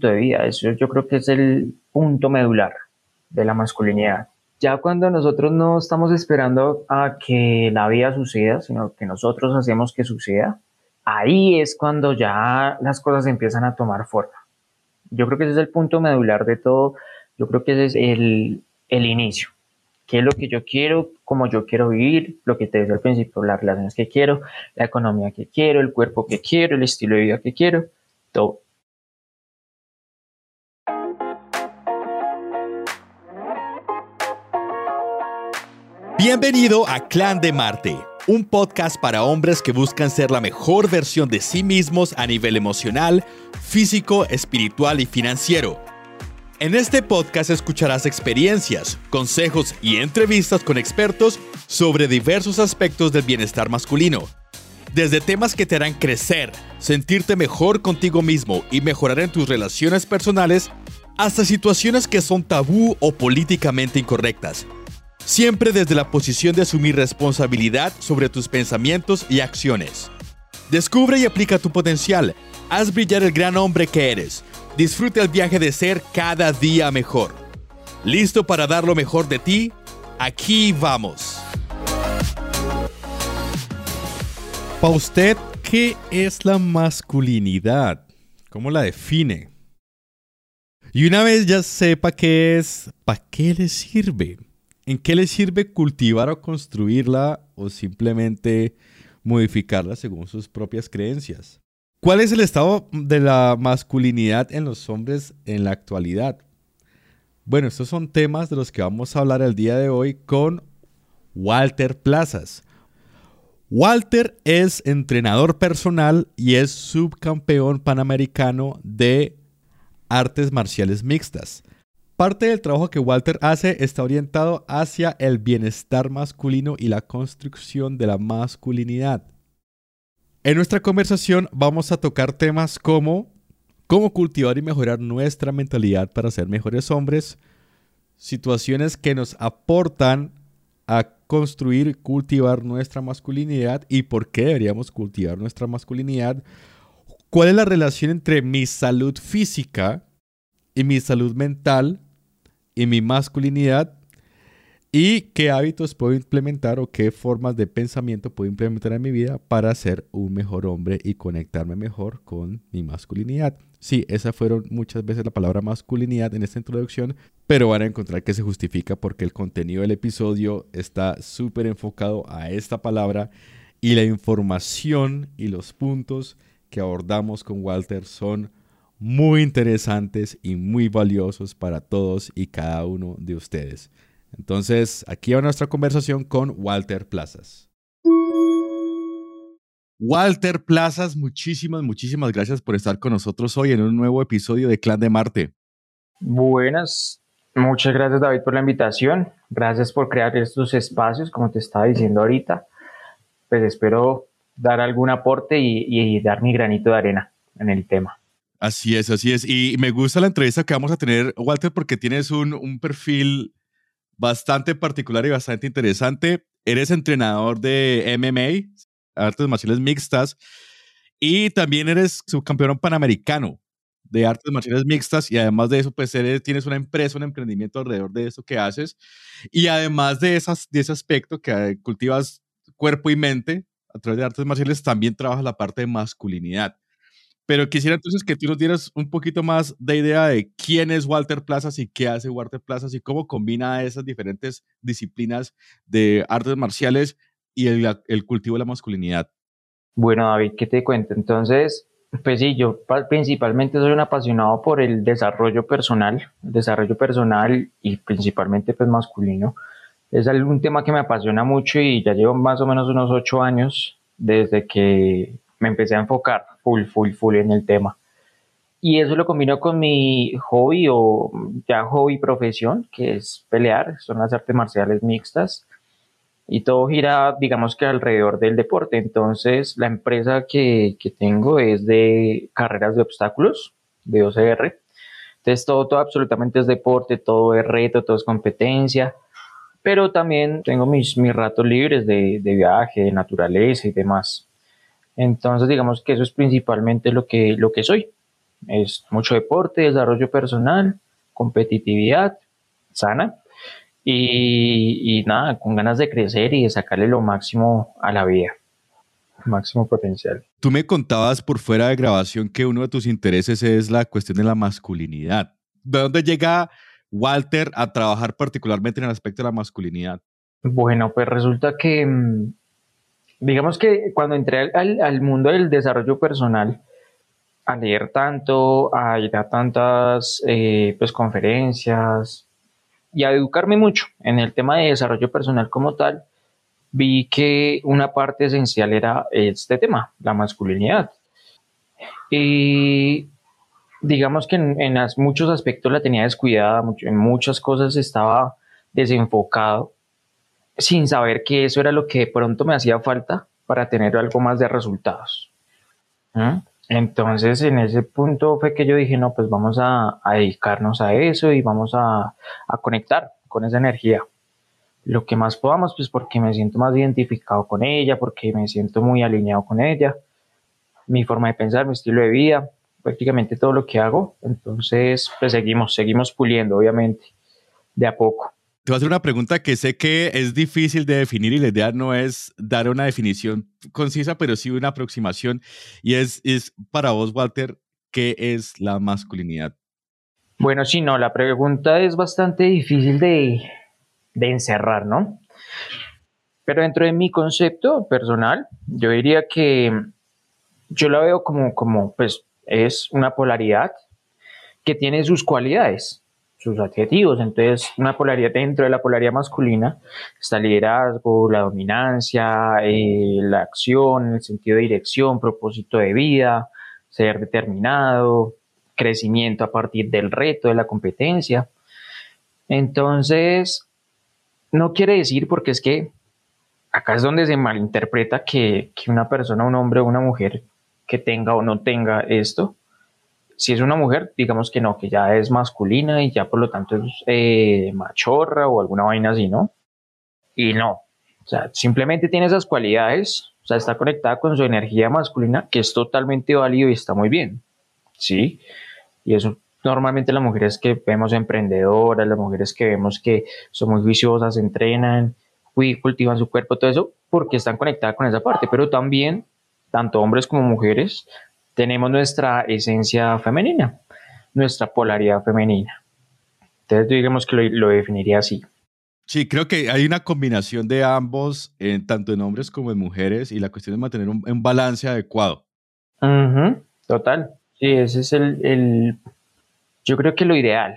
de vida. Eso yo creo que es el punto medular de la masculinidad. Ya cuando nosotros no estamos esperando a que la vida suceda, sino que nosotros hacemos que suceda, ahí es cuando ya las cosas empiezan a tomar forma. Yo creo que ese es el punto medular de todo. Yo creo que ese es el, el inicio. ¿Qué es lo que yo quiero? ¿Cómo yo quiero vivir? Lo que te decía al principio, las relaciones que quiero, la economía que quiero, el cuerpo que quiero, el estilo de vida que quiero, todo. Bienvenido a Clan de Marte, un podcast para hombres que buscan ser la mejor versión de sí mismos a nivel emocional, físico, espiritual y financiero. En este podcast escucharás experiencias, consejos y entrevistas con expertos sobre diversos aspectos del bienestar masculino. Desde temas que te harán crecer, sentirte mejor contigo mismo y mejorar en tus relaciones personales, hasta situaciones que son tabú o políticamente incorrectas siempre desde la posición de asumir responsabilidad sobre tus pensamientos y acciones. Descubre y aplica tu potencial, haz brillar el gran hombre que eres, disfruta el viaje de ser cada día mejor. ¿Listo para dar lo mejor de ti? Aquí vamos. Para usted, ¿qué es la masculinidad? ¿Cómo la define? Y una vez ya sepa qué es, ¿para qué le sirve? ¿En qué le sirve cultivar o construirla o simplemente modificarla según sus propias creencias? ¿Cuál es el estado de la masculinidad en los hombres en la actualidad? Bueno, estos son temas de los que vamos a hablar el día de hoy con Walter Plazas. Walter es entrenador personal y es subcampeón panamericano de artes marciales mixtas. Parte del trabajo que Walter hace está orientado hacia el bienestar masculino y la construcción de la masculinidad. En nuestra conversación vamos a tocar temas como cómo cultivar y mejorar nuestra mentalidad para ser mejores hombres, situaciones que nos aportan a construir y cultivar nuestra masculinidad y por qué deberíamos cultivar nuestra masculinidad, cuál es la relación entre mi salud física y mi salud mental, y mi masculinidad y qué hábitos puedo implementar o qué formas de pensamiento puedo implementar en mi vida para ser un mejor hombre y conectarme mejor con mi masculinidad. Sí, esa fueron muchas veces la palabra masculinidad en esta introducción, pero van a encontrar que se justifica porque el contenido del episodio está súper enfocado a esta palabra y la información y los puntos que abordamos con Walter son muy interesantes y muy valiosos para todos y cada uno de ustedes. Entonces, aquí va nuestra conversación con Walter Plazas. Walter Plazas, muchísimas, muchísimas gracias por estar con nosotros hoy en un nuevo episodio de Clan de Marte. Buenas, muchas gracias David por la invitación. Gracias por crear estos espacios, como te estaba diciendo ahorita. Pues espero dar algún aporte y, y dar mi granito de arena en el tema. Así es, así es. Y me gusta la entrevista que vamos a tener, Walter, porque tienes un, un perfil bastante particular y bastante interesante. Eres entrenador de MMA, artes marciales mixtas, y también eres subcampeón panamericano de artes marciales mixtas y además de eso, pues eres, tienes una empresa, un emprendimiento alrededor de eso que haces. Y además de, esas, de ese aspecto que cultivas cuerpo y mente a través de artes marciales, también trabajas la parte de masculinidad. Pero quisiera entonces que tú nos dieras un poquito más de idea de quién es Walter Plazas y qué hace Walter Plazas y cómo combina esas diferentes disciplinas de artes marciales y el, cultivo de la masculinidad. Bueno, David, ¿qué te cuento? Entonces, pues sí, yo principalmente soy un apasionado por el desarrollo personal, desarrollo personal y principalmente pues masculino. Es un tema que me apasiona mucho y ya llevo más o menos unos ocho años desde que me empecé a enfocar full, full, full en el tema. Y eso lo combino con mi hobby o ya hobby profesión, que es pelear, son las artes marciales mixtas. Y todo gira, digamos que alrededor del deporte. Entonces, la empresa que, que tengo es de carreras de obstáculos, de OCR. Entonces, todo, todo absolutamente es deporte, todo es reto, todo es competencia. Pero también tengo mis, mis ratos libres de, de viaje, de naturaleza y demás. Entonces, digamos que eso es principalmente lo que, lo que soy. Es mucho deporte, desarrollo personal, competitividad sana y, y nada, con ganas de crecer y de sacarle lo máximo a la vida, máximo potencial. Tú me contabas por fuera de grabación que uno de tus intereses es la cuestión de la masculinidad. ¿De dónde llega Walter a trabajar particularmente en el aspecto de la masculinidad? Bueno, pues resulta que, mm, digamos que cuando entré al, mundo del desarrollo personal, a leer tanto, a ir a tantas eh, pues, conferencias y a educarme mucho en el tema de desarrollo personal como tal, vi que una parte esencial era este tema, la masculinidad. Y digamos que en, muchos aspectos la tenía descuidada, en muchas cosas estaba desenfocado, sin saber que eso era lo que de pronto me hacía falta para tener algo más de resultados. ¿Mm? Entonces, en ese punto fue que yo dije, no, pues vamos a, dedicarnos a eso y vamos a, a, conectar con esa energía. Lo que más podamos, pues porque me siento más identificado con ella, porque me siento muy alineado con ella, mi forma de pensar, mi estilo de vida, prácticamente todo lo que hago. Entonces, pues seguimos, seguimos puliendo, obviamente, de a poco. Te voy a hacer una pregunta que sé que es difícil de definir y la idea no es dar una definición concisa, pero sí una aproximación. Y es, es para vos, Walter, ¿qué es la masculinidad? Bueno, sí, no, la pregunta es bastante difícil de, de encerrar, ¿no? Pero dentro de mi concepto personal, yo diría que yo la veo como, como pues, es una polaridad que tiene sus cualidades, sus adjetivos. Entonces, una polaridad dentro de la polaridad masculina está el liderazgo, la dominancia, eh, la acción, el sentido de dirección, propósito de vida, ser determinado, crecimiento a partir del reto, de la competencia. Entonces, no quiere decir porque es que acá es donde se malinterpreta que, que una persona, un hombre o una mujer que tenga o no tenga esto. Si es una mujer, digamos que no, que ya es masculina y ya por lo tanto es eh, machorra o alguna vaina así, ¿no? Y no, o sea, simplemente tiene esas cualidades, o sea, está conectada con su energía masculina, que es totalmente válido y está muy bien, ¿sí? Y eso normalmente las mujeres que vemos emprendedoras, las mujeres que vemos que son muy juiciosas, entrenan, cultivan su cuerpo, todo eso, porque están conectadas con esa parte, pero también tanto hombres como mujeres, tenemos nuestra esencia femenina, nuestra polaridad femenina. Entonces, digamos que lo, definiría así. Sí, creo que hay una combinación de ambos, tanto en hombres como en mujeres, y la cuestión es mantener un, balance adecuado. total. Sí, ese es el, el, yo creo que lo ideal.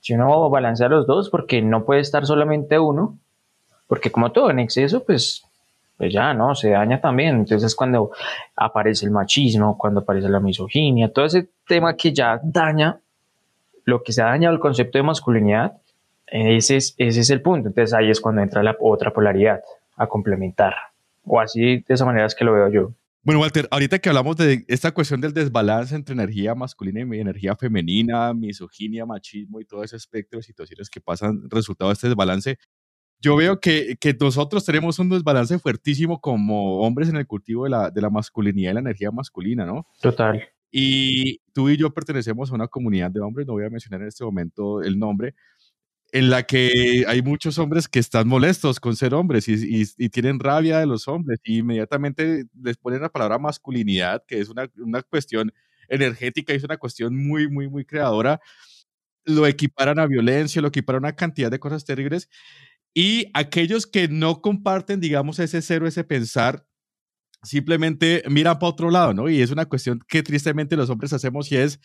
Si uno balancea los dos, porque no puede estar solamente uno, porque como todo en exceso, pues pues ya, ¿no? Se daña también. Entonces cuando aparece el machismo, cuando aparece la misoginia, todo ese tema que ya daña, lo que se ha dañado el concepto de masculinidad, ese es, ese es el punto. Entonces ahí es cuando entra la otra polaridad a complementar. O así, de esa manera es que lo veo yo. Bueno, Walter, ahorita que hablamos de esta cuestión del desbalance entre energía masculina y energía femenina, misoginia, machismo y todo ese espectro de situaciones que pasan resultado de este desbalance, yo veo que, que, nosotros tenemos un desbalance fuertísimo como hombres en el cultivo de la, de la masculinidad y la energía masculina, ¿no? Total. Y tú y yo pertenecemos a una comunidad de hombres, no voy a mencionar en este momento el nombre, en la que hay muchos hombres que están molestos con ser hombres y, y, y tienen rabia de los hombres y inmediatamente les ponen la palabra masculinidad, que es una, una cuestión energética y es una cuestión muy, muy, muy creadora, lo equiparan a violencia, lo equiparan a una cantidad de cosas terribles y aquellos que no comparten, digamos, ese cero, ese pensar, simplemente miran para otro lado, ¿no? Y es una cuestión que tristemente los hombres hacemos y es,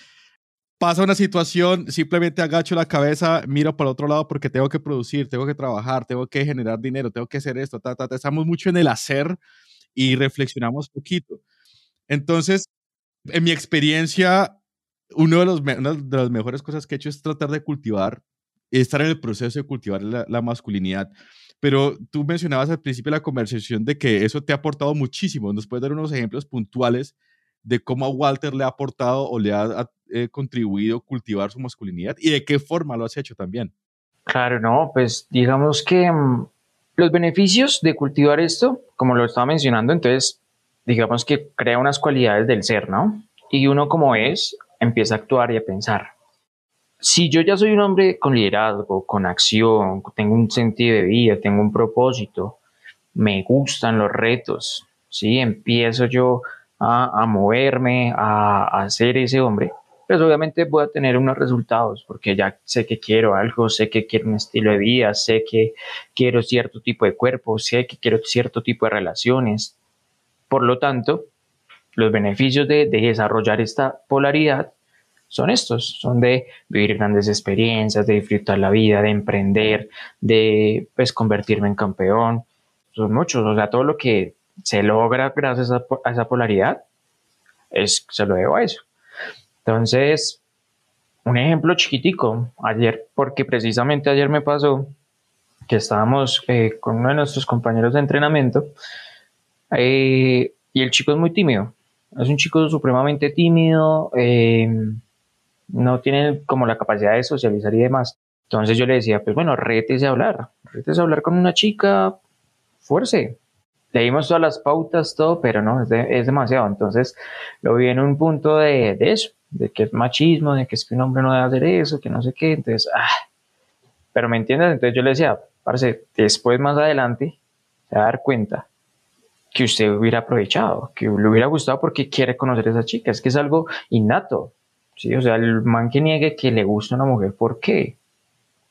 pasa una situación, simplemente agacho la cabeza, miro para otro lado porque tengo que producir, tengo que trabajar, tengo que generar dinero, tengo que hacer esto, ta, ta, ta. estamos mucho en el hacer y reflexionamos poquito. Entonces, en mi experiencia, uno una de las mejores cosas que he hecho es tratar de cultivar estar en el proceso de cultivar la, masculinidad. Pero tú mencionabas al principio de la conversación de que eso te ha aportado muchísimo. ¿Nos puedes dar unos ejemplos puntuales de cómo a Walter le ha aportado o le ha eh, contribuido cultivar su masculinidad y de qué forma lo has hecho también? Claro, no, pues digamos que mm, los beneficios de cultivar esto, como lo estaba mencionando, entonces digamos que crea unas cualidades del ser, ¿no? Y uno como es, empieza a actuar y a pensar. Si yo ya soy un hombre con liderazgo, con acción, tengo un sentido de vida, tengo un propósito, me gustan los retos, ¿sí? empiezo yo a, moverme, a, a ser ese hombre, pues obviamente voy a tener unos resultados porque ya sé que quiero algo, sé que quiero un estilo de vida, sé que quiero cierto tipo de cuerpo, sé que quiero cierto tipo de relaciones. Por lo tanto, los beneficios de, desarrollar esta polaridad son estos, son de vivir grandes experiencias, de disfrutar la vida, de emprender, de pues convertirme en campeón. Son muchos, o sea, todo lo que se logra gracias a, esa polaridad es, se lo debo a eso. Entonces, un ejemplo chiquitico, ayer, porque precisamente ayer me pasó que estábamos eh, con uno de nuestros compañeros de entrenamiento eh, y el chico es muy tímido, es un chico supremamente tímido, eh, no tiene como la capacidad de socializar y demás. Entonces yo le decía, pues bueno, rétese a hablar, rétese a hablar con una chica, fuerce, leímos todas las pautas, todo, pero no, es, es demasiado. Entonces lo vi en un punto de, de, eso, de que es machismo, de que es que un hombre no debe hacer eso, que no sé qué. Entonces, ah, pero me entiendes, entonces yo le decía, parece, después más adelante se va a dar cuenta que usted hubiera aprovechado, que le hubiera gustado porque quiere conocer a esa chica, es que es algo innato, ¿sí? O sea, el man que niegue que le gusta una mujer, ¿por qué?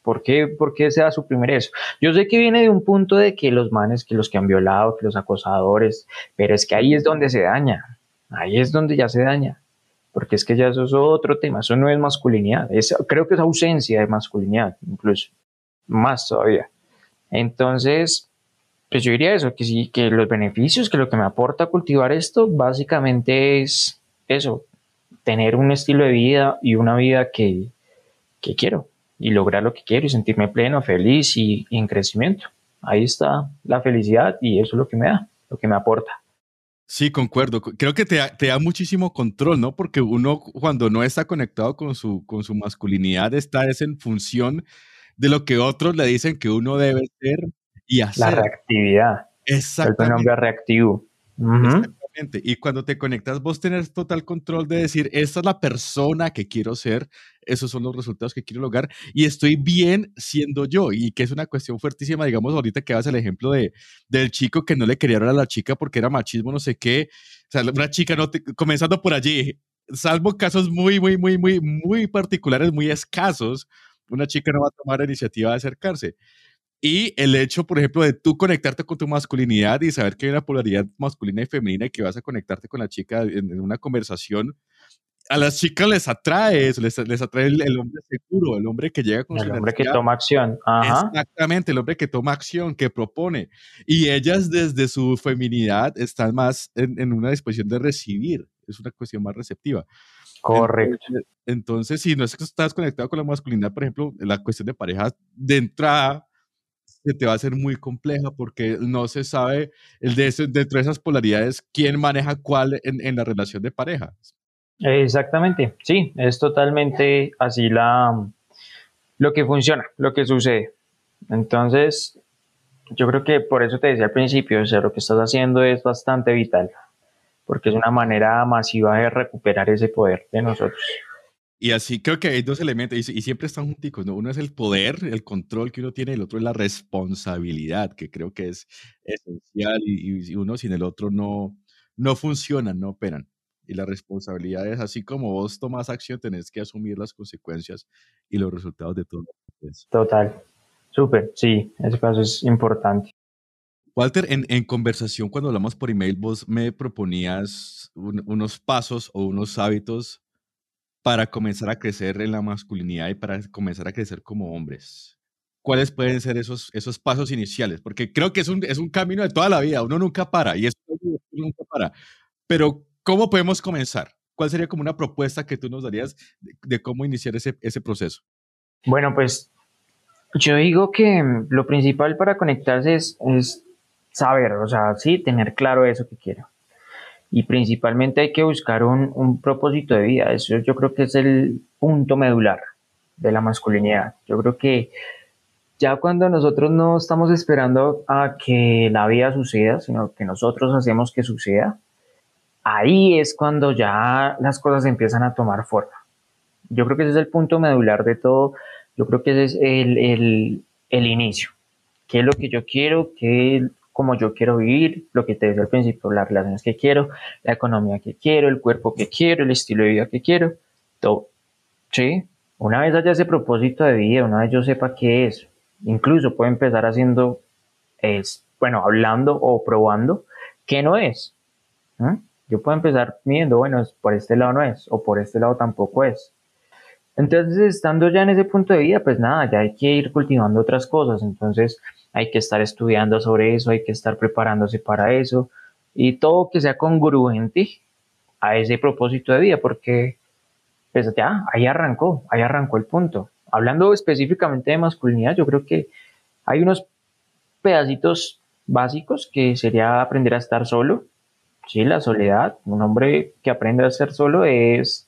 ¿Por qué, ¿Por qué se va a suprimir eso? Yo sé que viene de un punto de que los manes, que los que han violado, que los acosadores, pero es que ahí es donde se daña, ahí es donde ya se daña, porque es que ya eso es otro tema, eso no es masculinidad, creo que es ausencia de masculinidad, incluso, más todavía. Entonces, pues yo diría eso, que sí, que los beneficios, que lo que me aporta cultivar esto, básicamente es eso, tener un estilo de vida y una vida que, que quiero y lograr lo que quiero y sentirme pleno, feliz y, en crecimiento. Ahí está la felicidad y eso es lo que me da, lo que me aporta. Sí, concuerdo. Creo que te da, te da, muchísimo control, ¿no? Porque uno cuando no está conectado con su, con su masculinidad está es en función de lo que otros le dicen que uno debe ser y hacer. La reactividad. Exacto. El nombre reactivo. Y cuando te conectas, vos tenés total control de decir, esta es la persona que quiero ser, esos son los resultados que quiero lograr y estoy bien siendo yo. Y que es una cuestión fuertísima, digamos, ahorita que vas el ejemplo de, del chico que no le quería hablar a la chica porque era machismo, no sé qué. O sea, una chica, no comenzando por allí, salvo casos muy, muy, muy, muy, muy particulares, muy escasos, una chica no va a tomar la iniciativa de acercarse. Y el hecho, por ejemplo, de tú conectarte con tu masculinidad y saber que hay una polaridad masculina y femenina y que vas a conectarte con la chica en, una conversación, a las chicas les atrae eso, les, les atrae el, hombre seguro, el hombre que llega con el hombre que toma acción. Ajá. Exactamente, el hombre que toma acción, que propone. Y ellas desde su feminidad están más en, en una disposición de recibir, es una cuestión más receptiva. Correcto. Entonces, si no es que estás conectado con la masculinidad, por ejemplo, la cuestión de pareja de entrada te va a hacer muy compleja porque no se sabe el de dentro de esas polaridades quién maneja cuál en, en la relación de pareja. Exactamente, sí, es totalmente así la lo que funciona, lo que sucede. Entonces, yo creo que por eso te decía al principio, o sea, lo que estás haciendo es bastante vital, porque es una manera masiva de recuperar ese poder de nosotros. Y así creo que hay dos elementos y, siempre están junticos, ¿no? Uno es el poder, el control que uno tiene, y el otro es la responsabilidad, que creo que es esencial y, uno sin el otro no, no funcionan, no operan. Y la responsabilidad es así como vos tomas acción, tenés que asumir las consecuencias y los resultados de todo. Total, súper, sí, ese caso es importante. Walter, en, en, conversación cuando hablamos por email, vos me proponías unos pasos o unos hábitos para comenzar a crecer en la masculinidad y para comenzar a crecer como hombres? ¿Cuáles pueden ser esos, esos pasos iniciales? Porque creo que es un, es un camino de toda la vida, uno nunca para y eso nunca para. Pero, ¿cómo podemos comenzar? ¿Cuál sería como una propuesta que tú nos darías de, cómo iniciar ese, ese proceso? Bueno, pues yo digo que lo principal para conectarse es, es saber, o sea, sí, tener claro eso que quiero y principalmente hay que buscar un, un, propósito de vida. Eso yo creo que es el punto medular de la masculinidad. Yo creo que ya cuando nosotros no estamos esperando a que la vida suceda, sino que nosotros hacemos que suceda, ahí es cuando ya las cosas empiezan a tomar forma. Yo creo que ese es el punto medular de todo. Yo creo que ese es el, el, el inicio. ¿Qué es lo que yo quiero? ¿Qué como yo quiero vivir? Lo que te decía al principio, las relaciones que quiero, la economía que quiero, el cuerpo que quiero, el estilo de vida que quiero, todo. ¿Sí? Una vez haya ese propósito de vida, una vez yo sepa qué es, incluso puedo empezar haciendo, es, bueno, hablando o probando qué no es. Yo puedo empezar viendo, bueno, por este lado no es, o por este lado tampoco es. Entonces, estando ya en ese punto de vida, pues nada, ya hay que ir cultivando otras cosas. Entonces, hay que estar estudiando sobre eso, hay que estar preparándose para eso y todo que sea congruente a ese propósito de vida, porque pues ya, ahí arrancó, ahí arrancó el punto. Hablando específicamente de masculinidad, yo creo que hay unos pedacitos básicos que sería aprender a estar solo. Sí, la soledad, un hombre que aprende a ser solo es,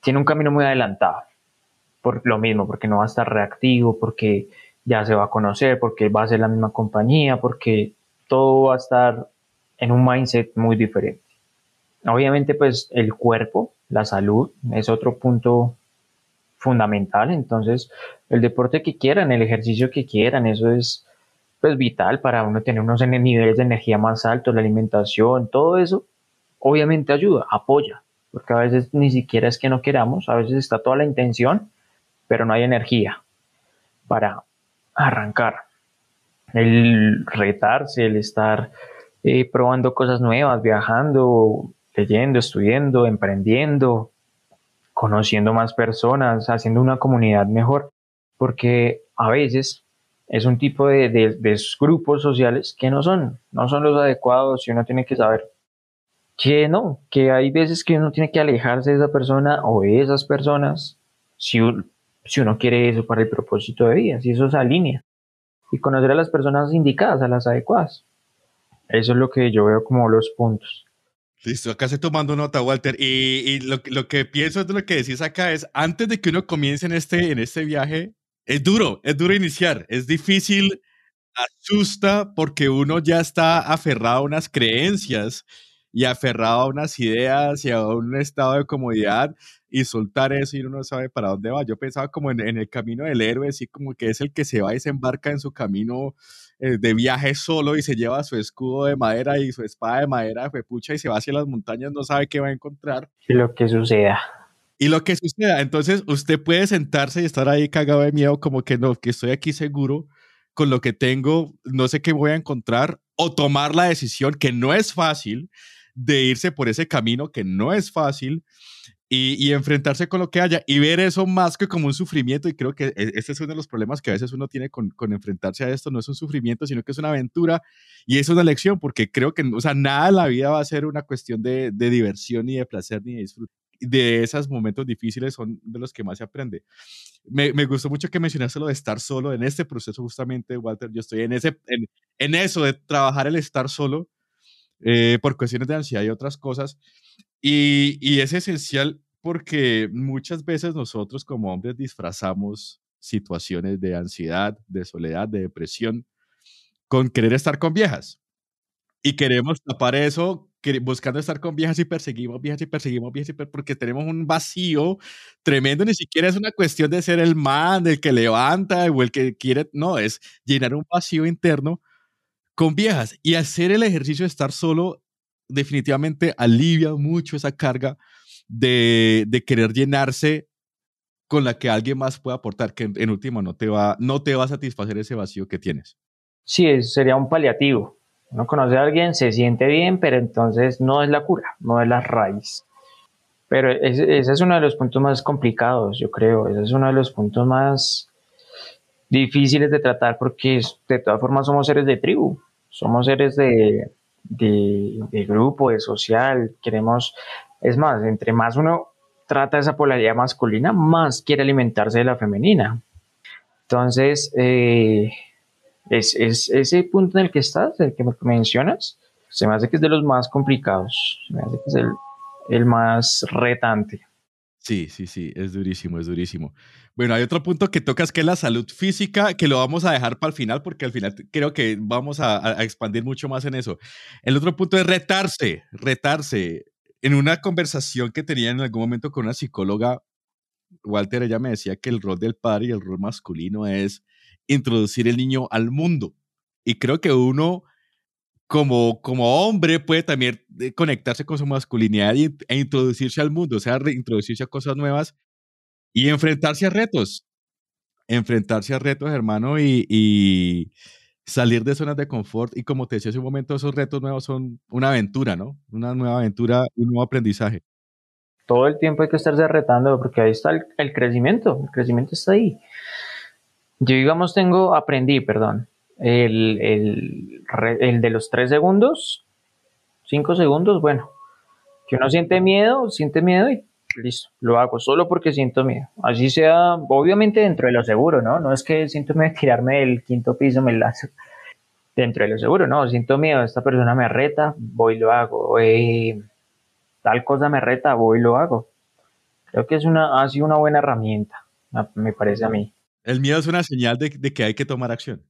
tiene un camino muy adelantado. Por lo mismo, porque no va a estar reactivo, porque ya se va a conocer, porque va a ser la misma compañía, porque todo va a estar en un mindset muy diferente. Obviamente, pues el cuerpo, la salud, es otro punto fundamental. Entonces, el deporte que quieran, el ejercicio que quieran, eso es pues vital para uno tener unos niveles de energía más altos, la alimentación, todo eso, obviamente ayuda, apoya, porque a veces ni siquiera es que no queramos, a veces está toda la intención, pero no hay energía para arrancar. El retarse, el estar eh, probando cosas nuevas, viajando, leyendo, estudiando, emprendiendo, conociendo más personas, haciendo una comunidad mejor, porque a veces es un tipo de, de, grupos sociales que no son, no son los adecuados y uno tiene que saber que no, que hay veces que uno tiene que alejarse de esa persona o de esas personas si, si uno quiere eso para el propósito de vida, si eso se alinea y conocer a las personas indicadas, a las adecuadas. Eso es lo que yo veo como los puntos. Listo, acá estoy tomando nota, Walter. Y, lo, lo, que pienso de lo que decís acá es, antes de que uno comience en este, en este viaje, es duro, es duro iniciar, es difícil, asusta porque uno ya está aferrado a unas creencias y aferrado a unas ideas y a un estado de comodidad y soltar eso y uno no sabe para dónde va. Yo pensaba como en, el camino del héroe, así como que es el que se va y se embarca en su camino eh, de viaje solo y se lleva su escudo de madera y su espada de madera, pucha, y se va hacia las montañas, no sabe qué va a encontrar. Y lo que suceda. Y lo que suceda, entonces usted puede sentarse y estar ahí cagado de miedo, como que no, que estoy aquí seguro con lo que tengo, no sé qué voy a encontrar, o tomar la decisión que no es fácil de irse por ese camino que no es fácil y, enfrentarse con lo que haya y ver eso más que como un sufrimiento. Y creo que e, este es uno de los problemas que a veces uno tiene con, con, enfrentarse a esto. No es un sufrimiento, sino que es una aventura y es una lección, porque creo que, o sea, nada en la vida va a ser una cuestión de, de diversión, ni de placer, ni de disfrute. De esos momentos difíciles son de los que más se aprende. Me, me, gustó mucho que mencionaste lo de estar solo en este proceso, justamente, Walter. Yo estoy en, ese, en, en eso de trabajar el estar solo eh, por cuestiones de ansiedad y otras cosas. Y, y, es esencial porque muchas veces nosotros como hombres disfrazamos situaciones de ansiedad, de soledad, de depresión con querer estar con viejas. Y queremos tapar eso buscando estar con viejas y perseguimos viejas y perseguimos viejas porque tenemos un vacío tremendo. Ni siquiera es una cuestión de ser el man, el que levanta o el que quiere, no, es llenar un vacío interno con viejas. Y hacer el ejercicio de estar solo definitivamente alivia mucho esa carga de, querer llenarse con la que alguien más pueda aportar, que en, último no te, va, no te va a satisfacer ese vacío que tienes. Sí, sería un paliativo. Uno conoce a alguien, se siente bien, pero entonces no es la cura, no es la raíz. Pero ese es uno de los puntos más complicados, yo creo. Ese es uno de los puntos más difíciles de tratar porque de todas formas somos seres de tribu somos seres de, de, grupo, de social, queremos, es más, entre más uno trata esa polaridad masculina, más quiere alimentarse de la femenina. Entonces, eh, es, ese punto en el que estás, el que mencionas, se me hace que es de los más complicados, se me hace que es el, el más retante. Sí, sí, sí, es durísimo, es durísimo. Bueno, hay otro punto que tocas que es la salud física, que lo vamos a dejar para el final porque al final creo que vamos a, expandir mucho más en eso. El otro punto es retarse, retarse. En una conversación que tenía en algún momento con una psicóloga, Walter, ella me decía que el rol del padre y el rol masculino es introducir el niño al mundo. Y creo que uno, como, como hombre, puede también eh, conectarse con su masculinidad e introducirse al mundo, o sea, reintroducirse a cosas nuevas y enfrentarse a retos. Enfrentarse a retos, hermano, y, salir de zonas de confort. Y como te decía hace un momento, esos retos nuevos son una aventura, ¿no? Una nueva aventura, un nuevo aprendizaje. Todo el tiempo hay que estarse retando porque ahí está el, el crecimiento. El crecimiento está ahí. Yo, digamos, tengo, aprendí, perdón, el, el, el de los tres segundos, cinco segundos, bueno, que uno siente miedo, siente miedo y listo, lo hago solo porque siento miedo. Así sea, obviamente dentro de lo seguro, ¿no? No es que siento miedo de tirarme del quinto piso, me lazo. Dentro de lo seguro, no, siento miedo, esta persona me reta, voy y lo hago. Eh, tal cosa me reta, voy y lo hago. Creo que es una, ha sido una buena herramienta, me parece a mí. El miedo es una señal de, que hay que tomar acción.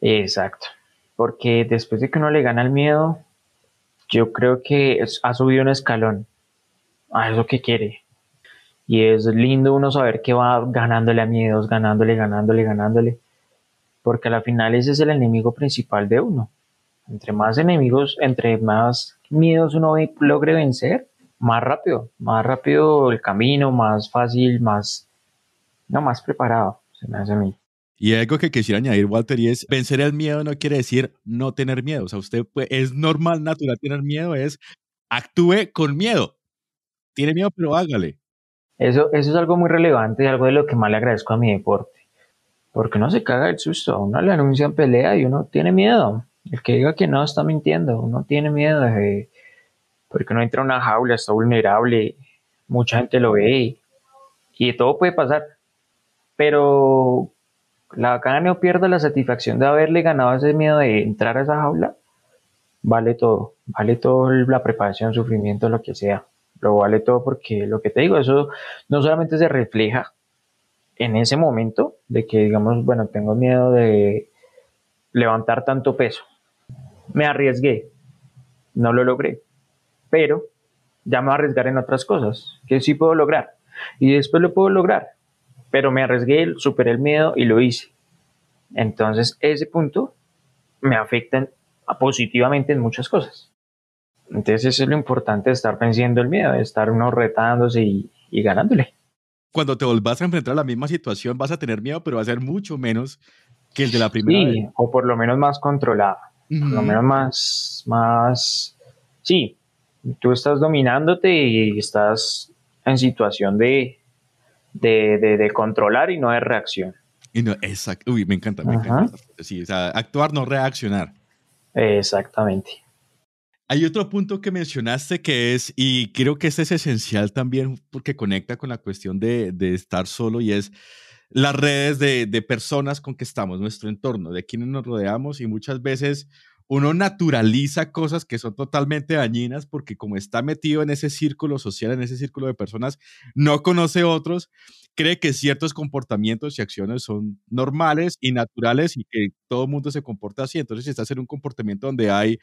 Exacto, porque después de que uno le gana el miedo, yo creo que ha subido un escalón a eso que quiere. Y es lindo uno saber que va ganándole a miedos, ganándole, ganándole, ganándole. Porque al final ese es el enemigo principal de uno. Entre más enemigos, entre más miedos uno logre vencer, más rápido, más rápido el camino, más fácil, más, no, más preparado se me hace a mí. Y algo que quisiera añadir, Walter, y es vencer el miedo no quiere decir no tener miedo. O sea, usted es normal, natural tener miedo, es actúe con miedo. Tiene miedo, pero hágale. Eso, eso es algo muy relevante y algo de lo que más le agradezco a mi deporte. Porque uno se caga el susto, uno le anuncian pelea y uno tiene miedo. El que diga que no está mintiendo, uno tiene miedo de, porque uno entra a una jaula, está vulnerable, mucha gente lo ve y, todo puede pasar pero la gane o pierda la satisfacción de haberle ganado ese miedo de entrar a esa jaula, vale todo, vale todo la preparación, sufrimiento, lo que sea, lo vale todo porque lo que te digo, eso no solamente se refleja en ese momento de que digamos, bueno, tengo miedo de levantar tanto peso, me arriesgué, no lo logré, pero ya me voy a arriesgar en otras cosas que sí puedo lograr y después lo puedo lograr pero me arriesgué, superé el miedo y lo hice. Entonces, ese punto me afecta positivamente en muchas cosas. Entonces, eso es lo importante de estar venciendo el miedo, de estar uno retándose y, ganándole. Cuando te volvás a enfrentar a la misma situación, vas a tener miedo, pero va a ser mucho menos que el de la primera sí, o por lo menos más controlado. Por lo menos más, más, sí, tú estás dominándote y estás en situación de, de, controlar y no de reacción. Y no, exacto. Uy, me encanta, me encanta. Sí, o sea, actuar, no reaccionar. Exactamente. Hay otro punto que mencionaste que es, y creo que este es esencial también porque conecta con la cuestión de, de estar solo y es las redes de, de, personas con que estamos, nuestro entorno, de quienes nos rodeamos y muchas veces uno naturaliza cosas que son totalmente dañinas porque como está metido en ese círculo social, en ese círculo de personas, no conoce otros, cree que ciertos comportamientos y acciones son normales y naturales y que todo el mundo se comporta así. Entonces, si estás en un comportamiento donde hay,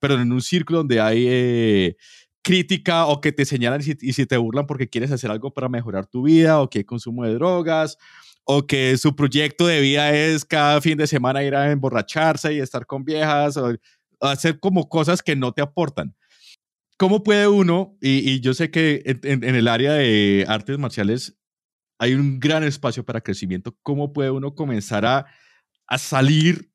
perdón, en un círculo donde hay eh, crítica o que te señalan y si, te burlan porque quieres hacer algo para mejorar tu vida o que hay consumo de drogas o que su proyecto de vida es cada fin de semana ir a emborracharse y estar con viejas o hacer como cosas que no te aportan. ¿Cómo puede uno, y, yo sé que en, el área de artes marciales hay un gran espacio para crecimiento, cómo puede uno comenzar a, a salir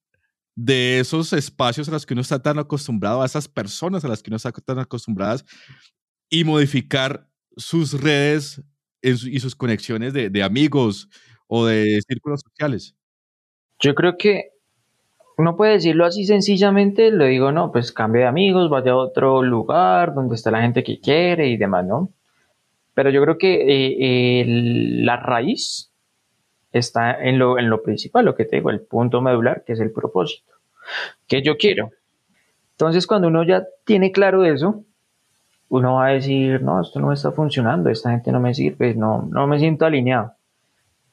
de esos espacios a los que uno está tan acostumbrado, a esas personas a las que uno está tan acostumbradas y modificar sus redes y sus conexiones de, de amigos, o de círculos sociales? Yo creo que uno puede decirlo así sencillamente, lo digo, no, pues cambie de amigos, vaya a otro lugar donde está la gente que quiere y demás, ¿no? Pero yo creo que eh, la raíz está en lo, en lo principal, lo que te digo, el punto medular, que es el propósito, que yo quiero. Entonces, cuando uno ya tiene claro eso, uno va a decir, no, esto no me está funcionando, esta gente no me sirve, no, no me siento alineado.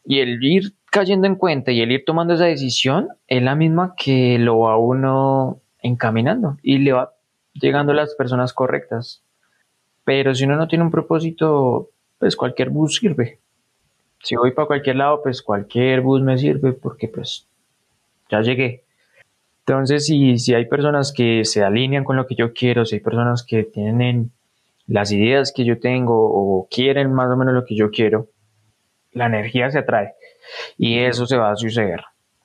Y el ir cayendo en cuenta y el ir tomando esa decisión es la misma que lo va uno encaminando y le va llegando a las personas correctas. Pero si uno no tiene un propósito, pues cualquier bus sirve. Si voy para cualquier lado, pues cualquier bus me sirve porque pues ya llegué. Entonces, si, si hay personas que se alinean con lo que yo quiero, si hay personas que tienen las ideas que yo tengo o quieren más o menos lo que yo quiero, la energía se atrae y eso se va a suceder.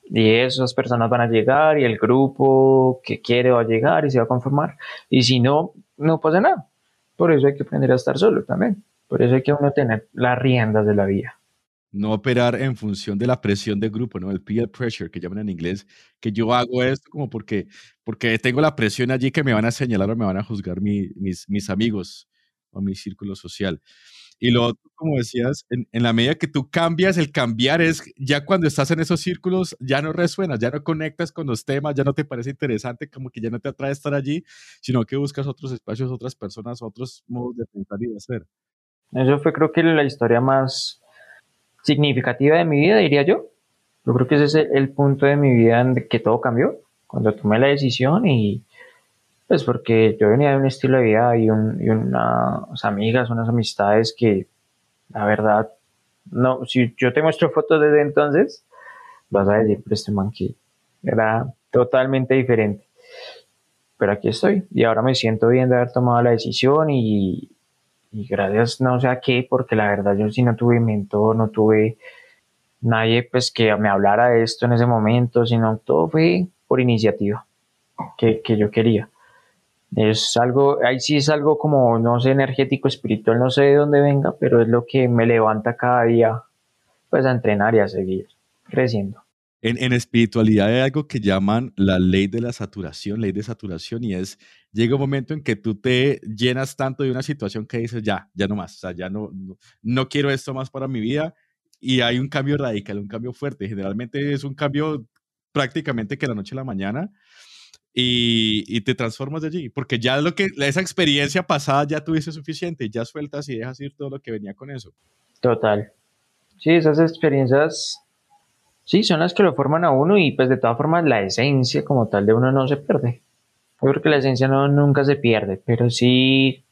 Y esas personas van a llegar y el grupo que quiere va a llegar y se va a conformar. Y si no, no pasa nada. Por eso hay que aprender a estar solo también. Por eso hay que uno tener las riendas de la vida no operar en función de la presión de grupo, ¿no? El peer pressure, que llaman en inglés, que yo hago esto como porque, porque tengo la presión allí que me van a señalar o me van a juzgar mis, mis amigos o mi círculo social. Y lo otro, como decías, en, en, la medida que tú cambias, el cambiar es ya cuando estás en esos círculos, ya no resuenas, ya no conectas con los temas, ya no te parece interesante, como que ya no te atrae estar allí, sino que buscas otros espacios, otras personas, otros modos de pensar y de hacer. Eso fue creo que la historia más significativa de mi vida, diría yo. Yo creo que ese es el, punto de mi vida en que todo cambió, cuando tomé la decisión y pues porque yo venía de un estilo de vida y, unas amigas, unas amistades que la verdad, no, si yo te muestro fotos desde entonces, vas a decir, pero este man que era totalmente diferente. Pero aquí estoy y ahora me siento bien de haber tomado la decisión y, y gracias no sé a qué, porque la verdad yo sí no tuve mentor, no tuve nadie pues que me hablara de esto en ese momento, sino todo fue por iniciativa que, que yo quería. Es algo, ahí sí es algo como, no sé, energético, espiritual, no sé de dónde venga, pero es lo que me levanta cada día pues a entrenar y a seguir creciendo. En, espiritualidad hay algo que llaman la ley de la saturación, ley de saturación, y es, llega un momento en que tú te llenas tanto de una situación que dices, ya, ya no más, o sea, ya no, no, quiero esto más para mi vida, y hay un cambio radical, un cambio fuerte. Generalmente es un cambio prácticamente que la noche a la mañana, y, y, te transformas de allí, porque ya lo que, esa experiencia pasada ya tuviste suficiente, ya sueltas y dejas ir todo lo que venía con eso. Total. Sí, esas experiencias Sí, son las que lo forman a uno y pues de todas formas la esencia como tal de uno no se pierde. Yo creo que la esencia no, nunca se pierde, pero sí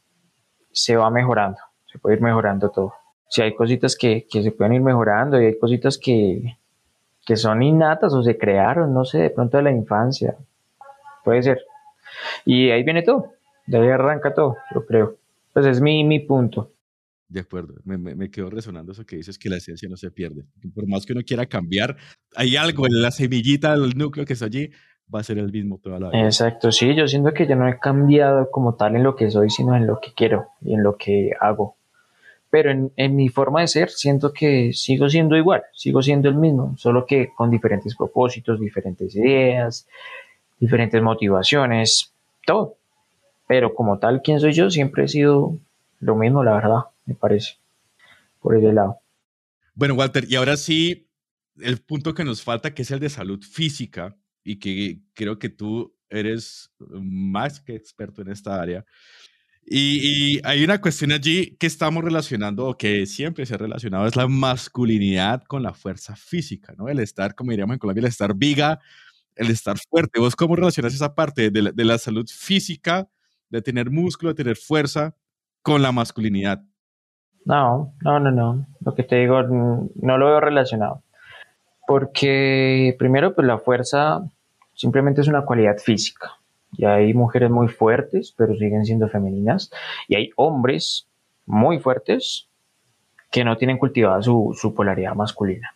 se va mejorando, se puede ir mejorando todo. Si hay cositas que, se pueden ir mejorando y hay cositas que, que son innatas o se crearon, no sé, de pronto de la infancia, puede ser. Y ahí viene todo, de ahí arranca todo, yo creo. Pues es mi, mi punto. De acuerdo, me, me, quedó resonando eso que dices que la esencia no se pierde. Por más que uno quiera cambiar, hay algo en la semillita del núcleo que está allí, va a ser el mismo toda la vida. Exacto, sí, yo siento que yo no he cambiado como tal en lo que soy, sino en lo que quiero y en lo que hago. Pero en, en mi forma de ser, siento que sigo siendo igual, sigo siendo el mismo, solo que con diferentes propósitos, diferentes ideas, diferentes motivaciones, todo. Pero como tal, ¿quién soy yo? Siempre he sido lo mismo, la verdad me parece, por ese lado. Bueno, Walter, y ahora sí, el punto que nos falta, que es el de salud física, y que creo que tú eres más que experto en esta área. Y, hay una cuestión allí que estamos relacionando, o que siempre se ha relacionado, es la masculinidad con la fuerza física, ¿no? El estar, como diríamos en Colombia, el estar viga, el estar fuerte. ¿Vos cómo relacionas esa parte de la, salud física, de tener músculo, de tener fuerza, con la masculinidad? No, no, no, no. Lo que te digo, no lo veo relacionado. Porque primero, pues la fuerza simplemente es una cualidad física. Y hay mujeres muy fuertes, pero siguen siendo femeninas. Y hay hombres muy fuertes que no tienen cultivada su polaridad masculina.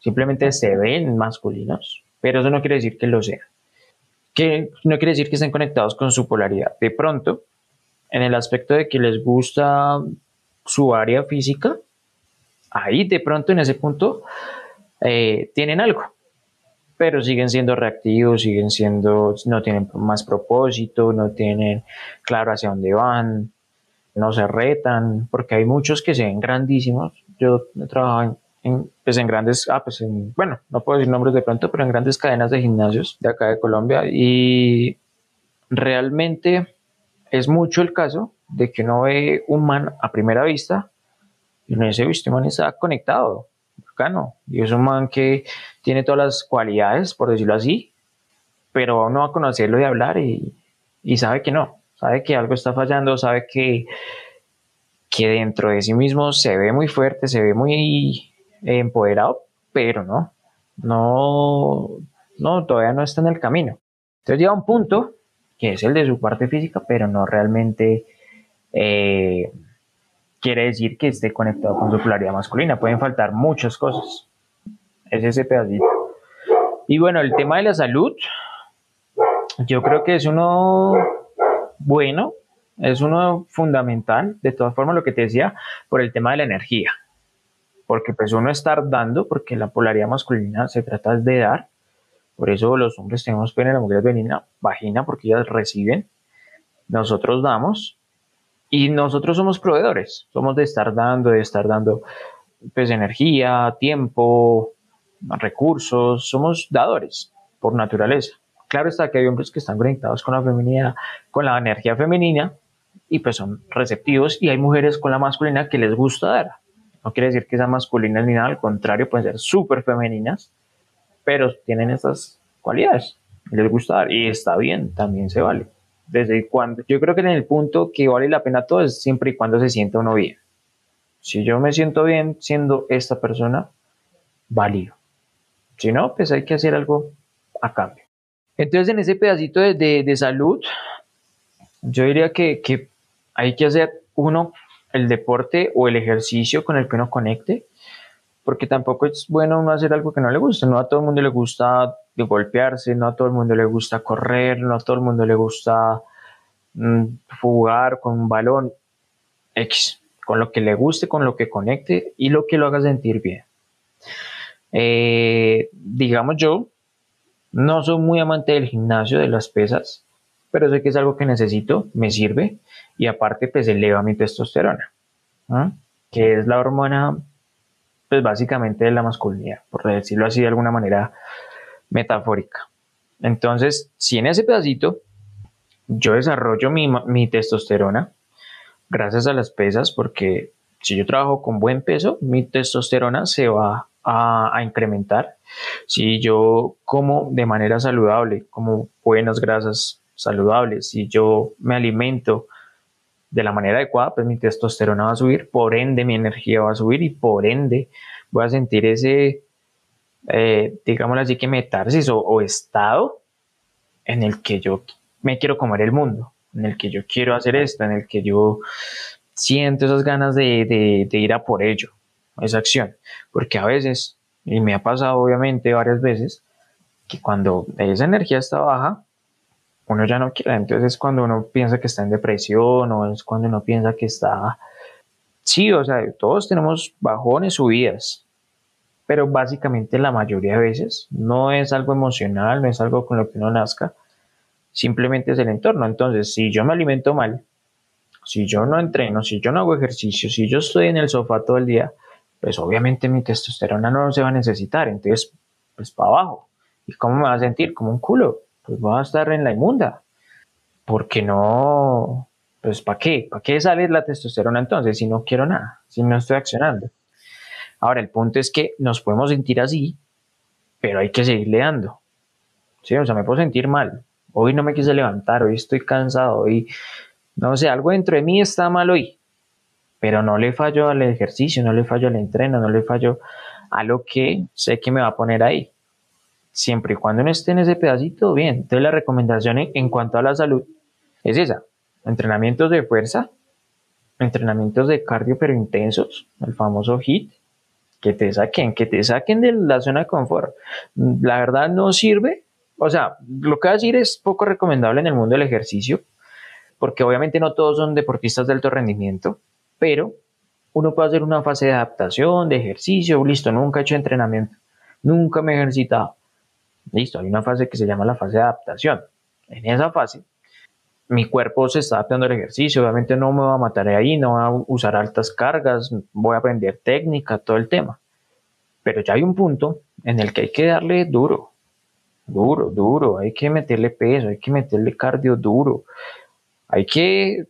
Simplemente se ven masculinos, pero eso no quiere decir que lo sean. Que no quiere decir que estén conectados con su polaridad. De pronto, en el aspecto de que les gusta su área física, ahí de pronto en ese punto eh, tienen algo, pero siguen siendo reactivos, siguen siendo, no tienen más propósito, no tienen claro hacia dónde van, no se retan, porque hay muchos que se ven grandísimos. Yo he trabajado en, pues en grandes, ah, pues en, bueno, no puedo decir nombres de pronto, pero en grandes cadenas de gimnasios de acá de Colombia. Y realmente es mucho el caso de que uno ve un man a primera vista y uno dice, este man está conectado, bacano, y es un man que tiene todas las cualidades, por decirlo así, pero uno va a conocerlo y hablar y, y sabe que no, sabe que algo está fallando, sabe que, que dentro de sí mismo se ve muy fuerte, se ve muy empoderado, pero no, no, no, todavía no está en el camino. Entonces llega un punto que es el de su parte física, pero no realmente eh, quiere decir que esté conectado con su polaridad masculina. Pueden faltar muchas cosas. Es ese pedacito. Y bueno, el tema de la salud, yo creo que es uno bueno, es uno fundamental, de todas formas lo que te decía, por el tema de la energía. Porque pues uno estar dando, porque la polaridad masculina se trata de dar, por eso los hombres tenemos pene, la mujer venina, vagina, porque ellas reciben, nosotros damos, y nosotros somos proveedores, somos de estar dando, de estar dando pues energía, tiempo, recursos, somos dadores por naturaleza. Claro está que hay hombres que están conectados con la feminidad, con la energía femenina y pues son receptivos. Y hay mujeres con la masculina que les gusta dar. No quiere decir que sean masculinas ni nada, al contrario, pueden ser súper femeninas, pero tienen esas cualidades. Les gusta dar y está bien, también se vale desde cuando. Yo creo que en el punto que vale la pena todo es siempre y cuando se sienta uno bien. Si yo me siento bien siendo esta persona, válido. Si no, pues hay que hacer algo a cambio. Entonces, en ese pedacito de, de, salud, yo diría que, que, hay que hacer uno el deporte o el ejercicio con el que uno conecte, porque tampoco es bueno uno hacer algo que no le guste. No a todo el mundo le gusta golpearse, no a todo el mundo le gusta correr, no a todo el mundo le gusta mm, jugar con un balón X, con lo que le guste, con lo que conecte y lo que lo haga sentir bien. Eh, digamos yo, no soy muy amante del gimnasio, de las pesas, pero sé que es algo que necesito, me sirve y aparte pues eleva mi testosterona, que es la hormona pues básicamente de la masculinidad, por decirlo así de alguna manera metafórica. Entonces, si en ese pedacito yo desarrollo mi, testosterona, gracias a las pesas, porque si yo trabajo con buen peso, mi testosterona se va a, incrementar. Si yo como de manera saludable, como buenas grasas saludables, si yo me alimento de la manera adecuada, pues mi testosterona va a subir, por ende mi energía va a subir y por ende voy a sentir ese eh, digámoslo así, que metarsis o, estado en el que yo me quiero comer el mundo, en el que yo quiero hacer esto, en el que yo siento esas ganas de, ir a por ello, esa acción. Porque a veces, y me ha pasado obviamente varias veces, que cuando esa energía está baja, uno ya no quiere. Entonces es cuando uno piensa que está en depresión o es cuando uno piensa que está... Sí, o sea, todos tenemos bajones, subidas, pero básicamente la mayoría de veces no es algo emocional, no es algo con lo que uno nazca, simplemente es el entorno. Entonces, si yo me alimento mal, si yo no entreno, si yo no hago ejercicio, si yo estoy en el sofá todo el día, pues obviamente mi testosterona no se va a necesitar, entonces, pues para abajo. ¿Y cómo me va a sentir? Como un culo. Pues voy a estar en la inmunda. Porque no, pues ¿para qué? ¿Para qué sale la testosterona entonces si no quiero nada, si no estoy accionando? Ahora, el punto es que nos podemos sentir así, pero hay que seguirle dando. Sí, o sea, me puedo sentir mal. Hoy no me quise levantar, hoy estoy cansado, hoy, no sé, algo dentro de mí está mal hoy. Pero no le fallo al ejercicio, no le fallo al entreno, no le fallo a lo que sé que me va a poner ahí. Siempre y cuando no esté en ese pedacito, bien. Entonces la recomendación en cuanto a la salud es esa. Entrenamientos de fuerza, entrenamientos de cardio pero intensos, el famoso HIT, que te saquen, que te saquen de la zona de confort. La verdad no sirve. O sea, lo que voy a decir es poco recomendable en el mundo del ejercicio, porque obviamente no todos son deportistas de alto rendimiento, pero uno puede hacer una fase de adaptación, de ejercicio, listo, nunca he hecho entrenamiento, nunca me he ejercitado. Listo, hay una fase que se llama la fase de adaptación. En esa fase, mi cuerpo se está adaptando al ejercicio, obviamente no me voy a matar ahí, no voy a usar altas cargas, voy a aprender técnica, todo el tema. Pero ya hay un punto en el que hay que darle duro, duro, duro, hay que meterle peso, hay que meterle cardio duro, hay que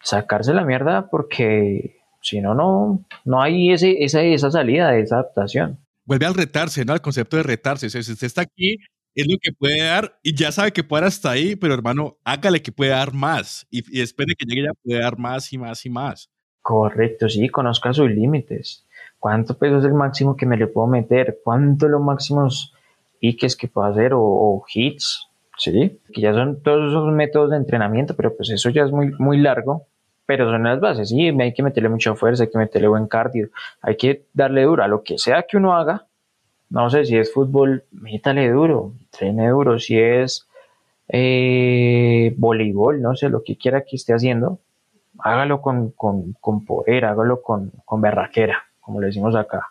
sacarse la mierda porque si no, no, no hay ese, esa, esa salida esa adaptación. Vuelve al retarse, ¿no? Al concepto de retarse. Si usted está aquí es lo que puede dar y ya sabe que puede dar hasta ahí, pero hermano, hágale que puede dar más y, espere que llegue ya puede dar más y más y más. Correcto, sí, conozca sus límites. ¿Cuánto peso es el máximo que me le puedo meter? ¿Cuánto los máximos piques que puedo hacer o, hits? Sí, que ya son todos esos métodos de entrenamiento, pero pues eso ya es muy, muy largo, pero son las bases, sí, hay que meterle mucha fuerza, hay que meterle buen cardio, hay que darle duro a lo que sea que uno haga, no sé, si es fútbol, métale duro, trene duro, si es eh, voleibol, no sé, lo que quiera que esté haciendo, hágalo con, con, con poder, hágalo con, con berraquera, como le decimos acá.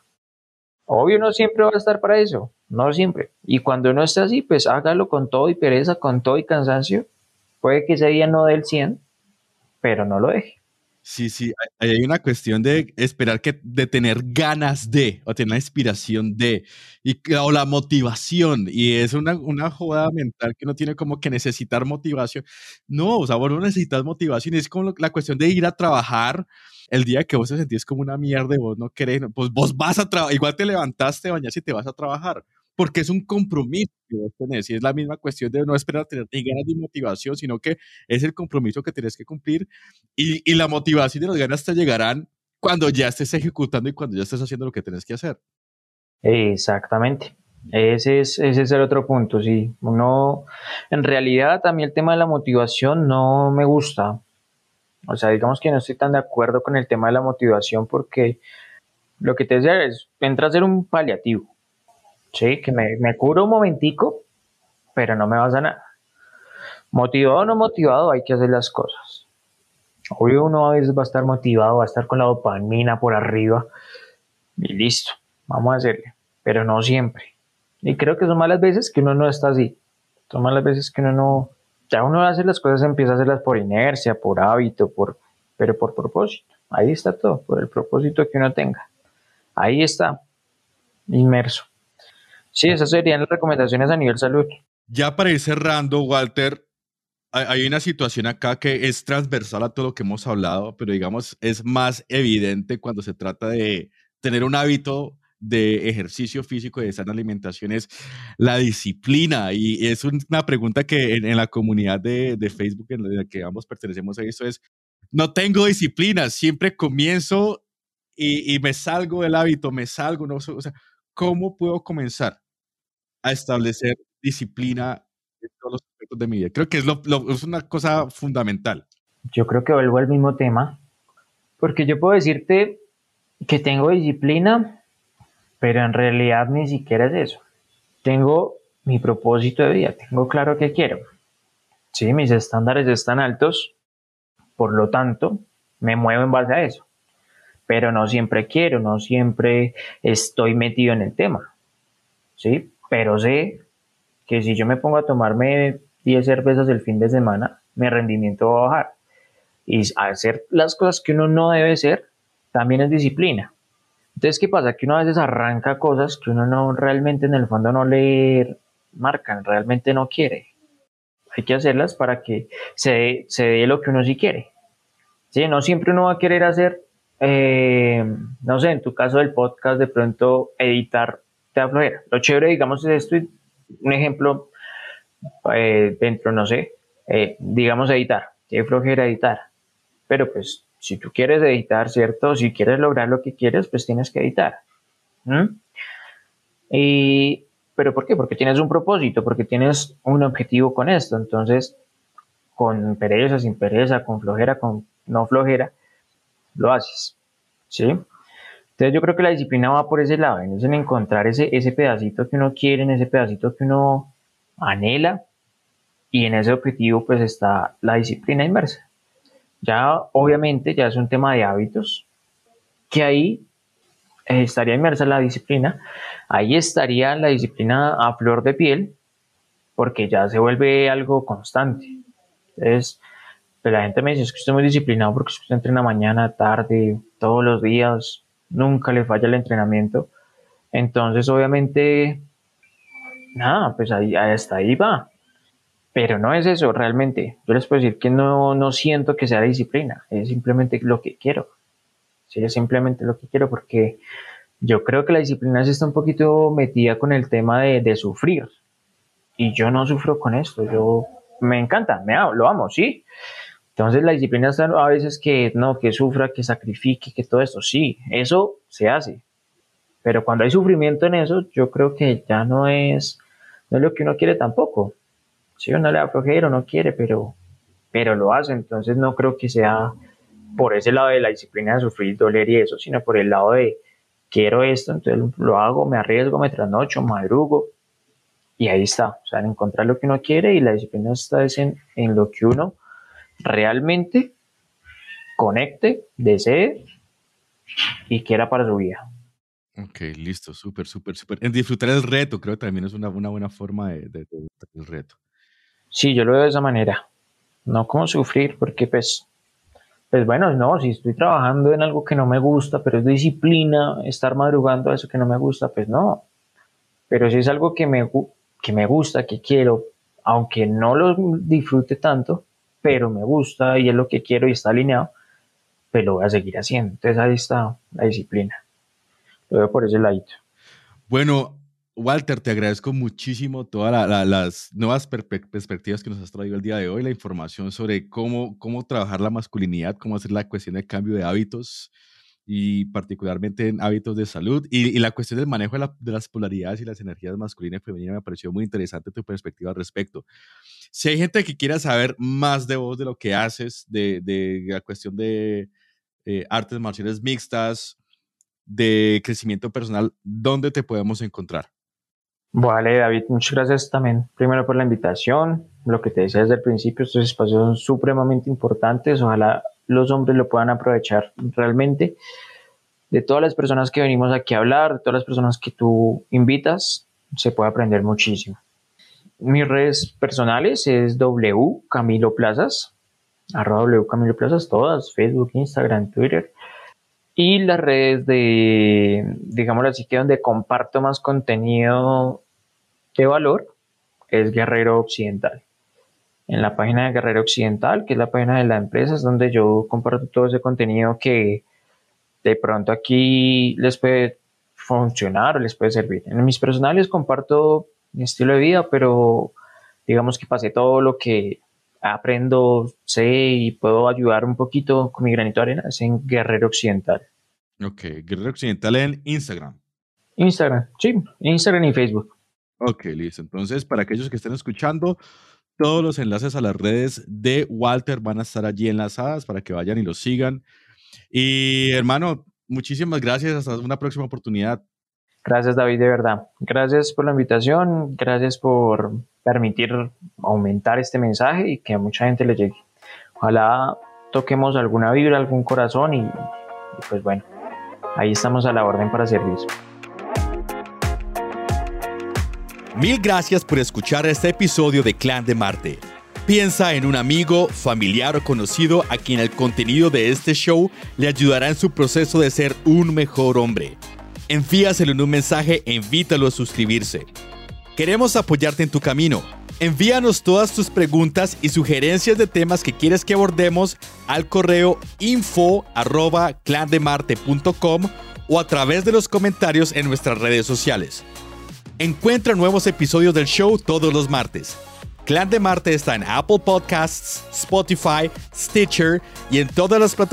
Obvio, no siempre va a estar para eso, no siempre. Y cuando no esté así, pues hágalo con todo y pereza, con todo y cansancio. Puede que ese día no dé el 100, pero no lo deje. Sí, sí, hay una cuestión de esperar que, de tener ganas de, o tener la inspiración de, y, o la motivación, y es una, una joda mental que no tiene como que necesitar motivación. No, o sea, vos no necesitas motivación, es como la cuestión de ir a trabajar el día que vos te sentís como una mierda vos no querés, pues vos vas a trabajar, igual te levantaste, bañas y te vas a trabajar porque es un compromiso que vos tenés y es la misma cuestión de no esperar tener ni ganas ni motivación, sino que es el compromiso que tienes que cumplir y, y la motivación y las ganas te llegarán cuando ya estés ejecutando y cuando ya estés haciendo lo que tienes que hacer. Exactamente. Ese es, ese es el otro punto, sí. Uno, en realidad, también el tema de la motivación no me gusta. O sea, digamos que no estoy tan de acuerdo con el tema de la motivación porque lo que te decía es, entra a ser un paliativo. Sí, que me, me curo un momentico, pero no me va a sanar. Motivado o no motivado, hay que hacer las cosas. Obvio, uno a veces va a estar motivado, va a estar con la dopamina por arriba y listo, vamos a hacerle, pero no siempre. Y creo que son malas veces que uno no está así. Son malas veces que uno no, ya uno hace las cosas, empieza a hacerlas por inercia, por hábito, por, pero por propósito. Ahí está todo, por el propósito que uno tenga. Ahí está, inmerso. Sí, esas serían las recomendaciones a nivel salud. Ya para ir cerrando, Walter, hay una situación acá que es transversal a todo lo que hemos hablado, pero digamos es más evidente cuando se trata de tener un hábito de ejercicio físico y de sana alimentación es la disciplina. Y es una pregunta que en, la comunidad de, Facebook en la que ambos pertenecemos a esto es, no tengo disciplina, siempre comienzo y, me salgo del hábito, me salgo, no, o sea, ¿cómo puedo comenzar? A establecer disciplina en todos los aspectos de mi vida. Creo que es, lo, es una cosa fundamental. Yo creo que vuelvo al mismo tema, porque yo puedo decirte que tengo disciplina, pero en realidad ni siquiera es eso. Tengo mi propósito de vida, tengo claro qué quiero. Sí, mis estándares están altos, por lo tanto, me muevo en base a eso. Pero no siempre quiero, no siempre estoy metido en el tema. ¿Sí? Pero sé que si yo me pongo a tomarme 10 cervezas el fin de semana, mi rendimiento va a bajar. Y hacer las cosas que uno no debe hacer también es disciplina. Entonces, ¿qué pasa? Que uno a veces arranca cosas que uno no realmente en el fondo no le marcan, realmente no quiere. Hay que hacerlas para que se, se dé lo que uno sí quiere. ¿Sí? No siempre uno va a querer hacer, eh, no sé, en tu caso del podcast, de pronto editar te da flojera. Lo chévere, digamos, es esto, un ejemplo eh, dentro, no sé, eh, digamos editar, te flojera editar, pero pues si tú quieres editar, ¿cierto? Si quieres lograr lo que quieres, pues tienes que editar. Y, ¿Pero por qué? Porque tienes un propósito, porque tienes un objetivo con esto. Entonces, con pereza, sin pereza, con flojera, con no flojera, lo haces. ¿Sí? Entonces yo creo que la disciplina va por ese lado, en encontrar ese, ese pedacito que uno quiere, en ese pedacito que uno anhela y en ese objetivo pues está la disciplina inmersa. Ya obviamente ya es un tema de hábitos que ahí estaría inmersa la disciplina, ahí estaría la disciplina a flor de piel porque ya se vuelve algo constante. Entonces, pues, la gente me dice, es que usted es muy disciplinado porque usted entrena mañana, tarde, todos los días, nunca le falla el entrenamiento. Entonces, obviamente, nada, pues ahí, hasta ahí va. Pero no es eso realmente. Yo les puedo decir que no, no siento que sea disciplina, es simplemente lo que quiero. Sí, es simplemente lo que quiero porque yo creo que la disciplina se está un poquito metida con el tema de, de sufrir. Y yo no sufro con esto, yo me encanta, me amo, lo amo, sí, entonces la disciplina está a veces que no, que sufra, que sacrifique, que todo esto, sí, eso se hace, Pero cuando hay sufrimiento en eso, yo creo que ya no es, no lo que uno quiere tampoco. Si uno le da flojera, no quiere, pero, pero lo hace. Entonces no creo que sea por ese lado de la disciplina de sufrir, doler y eso, sino por el lado de quiero esto, entonces lo hago, me arriesgo, me trasnocho, madrugo. Y ahí está, o sea, en encontrar lo que uno quiere y la disciplina está en, en lo que uno realmente conecte, desee y quiera para su vida. Ok, listo, súper, súper, súper. En disfrutar el reto, creo que también es una, una buena forma de, de, disfrutar el reto. Sí, yo lo veo de esa manera. No como sufrir, porque pues, pues bueno, no, si estoy trabajando en algo que no me gusta, pero es disciplina, estar madrugando a eso que no me gusta, pues no. Pero si es algo que me, que me gusta, que quiero, aunque no lo disfrute tanto, pero me gusta y es lo que quiero y está alineado, pues lo voy a seguir haciendo. Entonces ahí está la disciplina. Lo veo por ese ladito. Bueno, Walter, te agradezco muchísimo todas las nuevas perspectivas que nos has traído el día de hoy, la información sobre cómo, cómo trabajar la masculinidad, cómo hacer la cuestión de cambio de hábitos y particularmente en hábitos de salud y, la cuestión del manejo de, las polaridades y las energías masculinas y femeninas me pareció muy interesante tu perspectiva al respecto. Si hay gente que quiera saber más de vos, de lo que haces, de, de la cuestión de eh, artes marciales mixtas, de crecimiento personal, ¿dónde te podemos encontrar? Vale, David, muchas gracias también, primero por la invitación. Lo que te decía desde el principio, estos espacios son supremamente importantes. Ojalá los hombres lo puedan aprovechar realmente. De todas las personas que venimos aquí a hablar, de todas las personas que tú invitas, se puede aprender muchísimo. Mis redes personales es W Camilo Plazas, arroba W Camilo Plazas, todas, Facebook, Instagram, Twitter. Y las redes de, digámoslo así, que donde comparto más contenido de valor es Guerrero Occidental. En la página de Guerrero Occidental, que es la página de la empresa, es donde yo comparto todo ese contenido que de pronto aquí les puede funcionar o les puede servir. En mis personales comparto mi estilo de vida, pero digamos que pasé todo lo que aprendo, sé y puedo ayudar un poquito con mi granito de arena es en Guerrero Occidental. Ok, Guerrero Occidental en Instagram. Instagram, sí, Instagram y Facebook. Ok, listo. Entonces, para aquellos que estén escuchando, todos los enlaces a las redes de Walter van a estar allí enlazadas para que vayan y los sigan. Y hermano, muchísimas gracias. Hasta una próxima oportunidad. Gracias, David, de verdad. Gracias por la invitación. Gracias por permitir aumentar este mensaje y que a mucha gente le llegue. Ojalá toquemos alguna vibra, algún corazón y, y pues bueno, ahí estamos a la orden para servir. Mil gracias por escuchar este episodio de Clan de Marte. Piensa en un amigo, familiar o conocido a quien el contenido de este show le ayudará en su proceso de ser un mejor hombre. Envíaselo en un mensaje e invítalo a suscribirse. Queremos apoyarte en tu camino. Envíanos todas tus preguntas y sugerencias de temas que quieres que abordemos al correo info arroba o a través de los comentarios en nuestras redes sociales. Encuentra nuevos episodios del show todos los martes. Clan de Marte está en Apple Podcasts, Spotify, Stitcher y en todas las plataformas